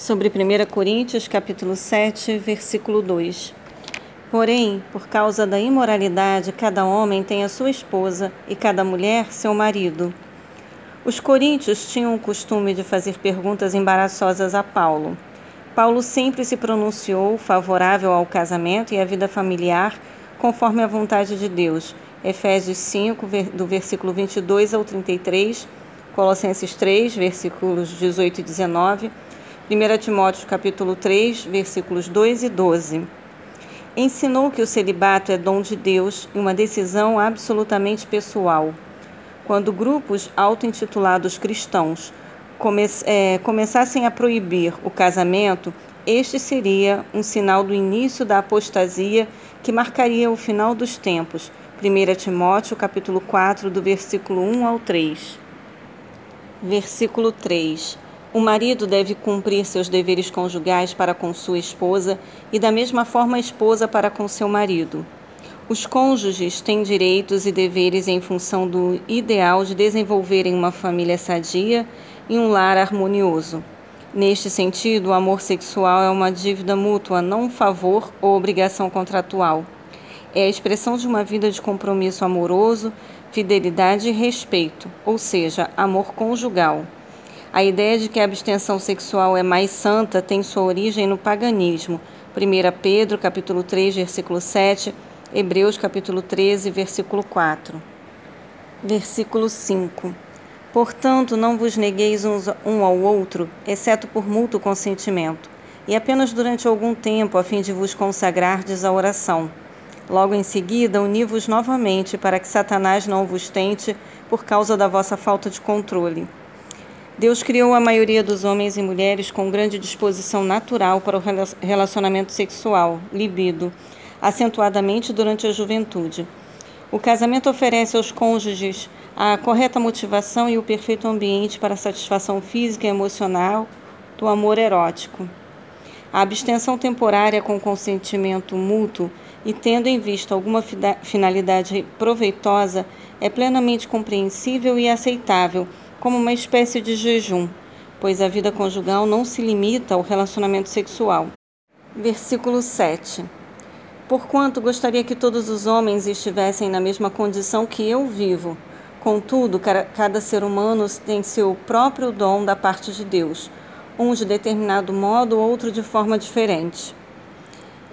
sobre 1 Coríntios capítulo 7, versículo 2. Porém, por causa da imoralidade, cada homem tem a sua esposa e cada mulher seu marido. Os coríntios tinham o costume de fazer perguntas embaraçosas a Paulo. Paulo sempre se pronunciou favorável ao casamento e à vida familiar, conforme a vontade de Deus. Efésios 5, do versículo 22 ao 33, Colossenses 3, versículos 18 e 19, 1 Timóteo capítulo 3, versículos 2 e 12. Ensinou que o celibato é dom de Deus e uma decisão absolutamente pessoal. Quando grupos auto-intitulados cristãos come é, começassem a proibir o casamento, este seria um sinal do início da apostasia que marcaria o final dos tempos. 1 Timóteo capítulo 4, do versículo 1 ao 3. Versículo 3. O marido deve cumprir seus deveres conjugais para com sua esposa e da mesma forma a esposa para com seu marido. Os cônjuges têm direitos e deveres em função do ideal de desenvolverem uma família sadia e um lar harmonioso. Neste sentido, o amor sexual é uma dívida mútua, não um favor ou obrigação contratual. É a expressão de uma vida de compromisso amoroso, fidelidade e respeito, ou seja, amor conjugal. A ideia de que a abstenção sexual é mais santa tem sua origem no paganismo. 1 Pedro, capítulo 3, versículo 7, Hebreus, capítulo 13, versículo 4. Versículo 5. Portanto, não vos negueis uns um ao outro, exceto por mútuo consentimento, e apenas durante algum tempo, a fim de vos consagrardes à oração Logo em seguida, uni-vos novamente, para que Satanás não vos tente por causa da vossa falta de controle. Deus criou a maioria dos homens e mulheres com grande disposição natural para o relacionamento sexual, libido, acentuadamente durante a juventude. O casamento oferece aos cônjuges a correta motivação e o perfeito ambiente para a satisfação física e emocional do amor erótico. A abstenção temporária com consentimento mútuo e tendo em vista alguma finalidade proveitosa, é plenamente compreensível e aceitável como uma espécie de jejum, pois a vida conjugal não se limita ao relacionamento sexual. Versículo 7. Porquanto gostaria que todos os homens estivessem na mesma condição que eu vivo. Contudo, cada ser humano tem seu próprio dom da parte de Deus, um de determinado modo, outro de forma diferente.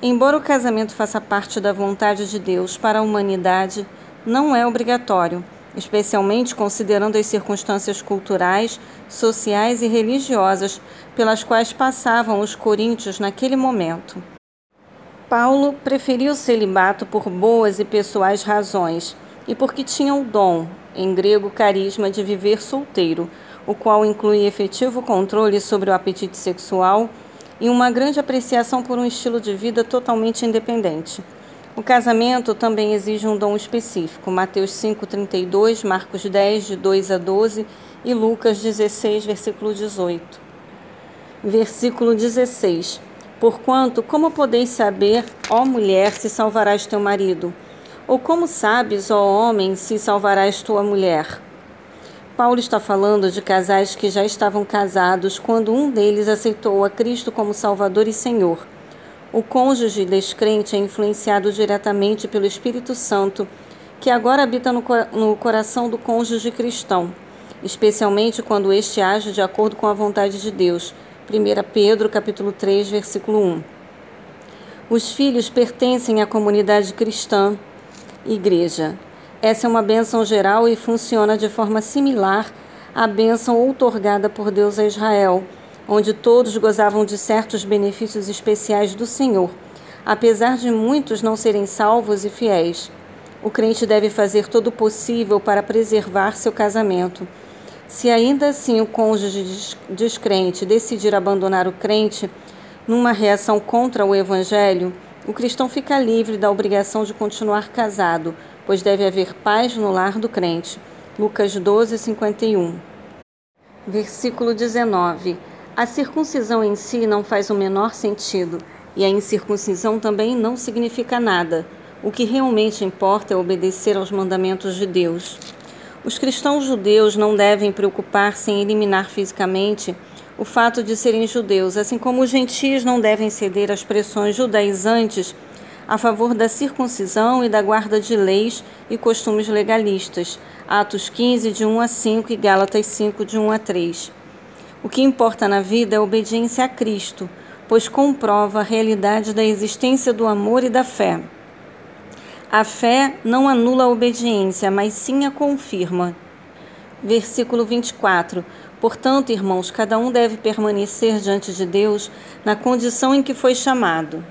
Embora o casamento faça parte da vontade de Deus para a humanidade, não é obrigatório, especialmente considerando as circunstâncias culturais, sociais e religiosas pelas quais passavam os coríntios naquele momento. Paulo preferiu o celibato por boas e pessoais razões e porque tinha o dom, em grego carisma, de viver solteiro, o qual inclui efetivo controle sobre o apetite sexual e uma grande apreciação por um estilo de vida totalmente independente. O casamento também exige um dom específico. Mateus 5:32, Marcos 10 de 2 a 12 e Lucas 16, versículo 18. Versículo 16. Porquanto, como podeis saber, ó mulher, se salvarás teu marido? Ou como sabes, ó homem, se salvarás tua mulher? Paulo está falando de casais que já estavam casados quando um deles aceitou a Cristo como Salvador e Senhor. O cônjuge descrente é influenciado diretamente pelo Espírito Santo, que agora habita no, no coração do cônjuge cristão, especialmente quando este age de acordo com a vontade de Deus. 1 Pedro capítulo 3, versículo 1. Os filhos pertencem à comunidade cristã, igreja. Essa é uma bênção geral e funciona de forma similar à bênção outorgada por Deus a Israel, onde todos gozavam de certos benefícios especiais do Senhor, apesar de muitos não serem salvos e fiéis. O crente deve fazer todo o possível para preservar seu casamento. Se ainda assim o cônjuge descrente decidir abandonar o crente numa reação contra o evangelho, o cristão fica livre da obrigação de continuar casado, pois deve haver paz no lar do crente. Lucas 12, 51. Versículo 19. A circuncisão em si não faz o menor sentido, e a incircuncisão também não significa nada. O que realmente importa é obedecer aos mandamentos de Deus. Os cristãos judeus não devem preocupar-se em eliminar fisicamente o fato de serem judeus, assim como os gentios não devem ceder às pressões judaizantes a favor da circuncisão e da guarda de leis e costumes legalistas. Atos 15, de 1 a 5 e Gálatas 5, de 1 a 3. O que importa na vida é a obediência a Cristo, pois comprova a realidade da existência do amor e da fé. A fé não anula a obediência, mas sim a confirma. Versículo 24. Portanto, irmãos, cada um deve permanecer diante de Deus na condição em que foi chamado.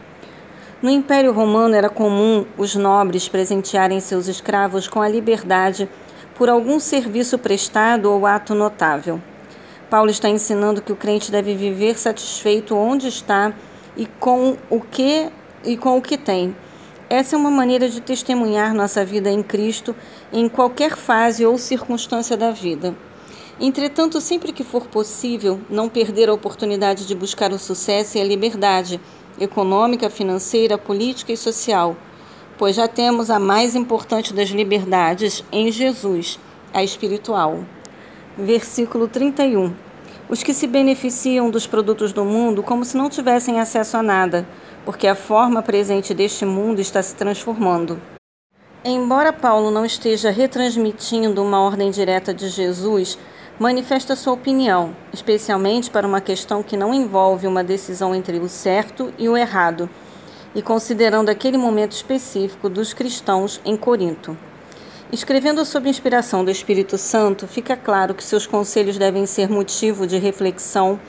No Império Romano era comum os nobres presentearem seus escravos com a liberdade por algum serviço prestado ou ato notável. Paulo está ensinando que o crente deve viver satisfeito onde está e com o que e com o que tem essa é uma maneira de testemunhar nossa vida em Cristo em qualquer fase ou circunstância da vida. Entretanto, sempre que for possível, não perder a oportunidade de buscar o sucesso e a liberdade econômica, financeira, política e social, pois já temos a mais importante das liberdades em Jesus, a espiritual. Versículo 31. Os que se beneficiam dos produtos do mundo como se não tivessem acesso a nada porque a forma presente deste mundo está se transformando. Embora Paulo não esteja retransmitindo uma ordem direta de Jesus, manifesta sua opinião, especialmente para uma questão que não envolve uma decisão entre o certo e o errado, e considerando aquele momento específico dos cristãos em Corinto. Escrevendo sob inspiração do Espírito Santo, fica claro que seus conselhos devem ser motivo de reflexão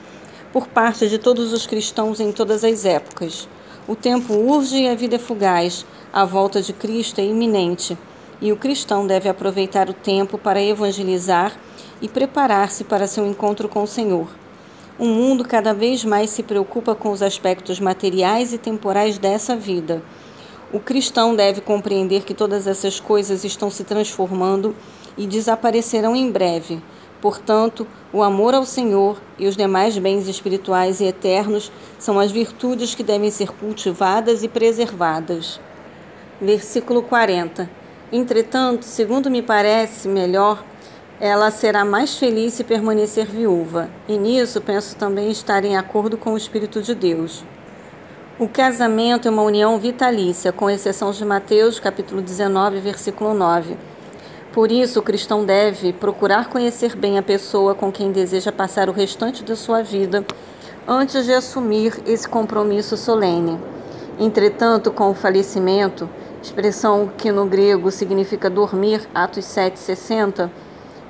por parte de todos os cristãos em todas as épocas. O tempo urge e a vida é fugaz. A volta de Cristo é iminente. E o cristão deve aproveitar o tempo para evangelizar e preparar-se para seu encontro com o Senhor. O mundo cada vez mais se preocupa com os aspectos materiais e temporais dessa vida. O cristão deve compreender que todas essas coisas estão se transformando e desaparecerão em breve. Portanto, o amor ao Senhor e os demais bens espirituais e eternos são as virtudes que devem ser cultivadas e preservadas. Versículo 40. Entretanto, segundo me parece melhor, ela será mais feliz se permanecer viúva, e nisso penso também estar em acordo com o Espírito de Deus. O casamento é uma união vitalícia, com exceção de Mateus, capítulo 19, versículo 9 por isso, o cristão deve procurar conhecer bem a pessoa com quem deseja passar o restante da sua vida antes de assumir esse compromisso solene. Entretanto, com o falecimento, expressão que no grego significa dormir, Atos 7,60,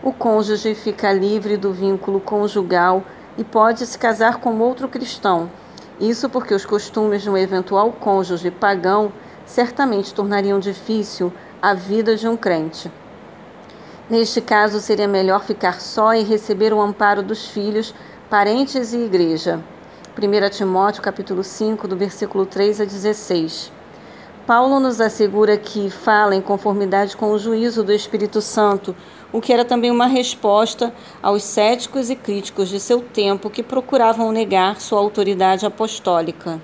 o cônjuge fica livre do vínculo conjugal e pode se casar com outro cristão. Isso porque os costumes de um eventual cônjuge pagão certamente tornariam difícil a vida de um crente. Neste caso, seria melhor ficar só e receber o amparo dos filhos, parentes e igreja. 1 Timóteo capítulo 5, do versículo 3 a 16. Paulo nos assegura que fala em conformidade com o juízo do Espírito Santo, o que era também uma resposta aos céticos e críticos de seu tempo que procuravam negar sua autoridade apostólica.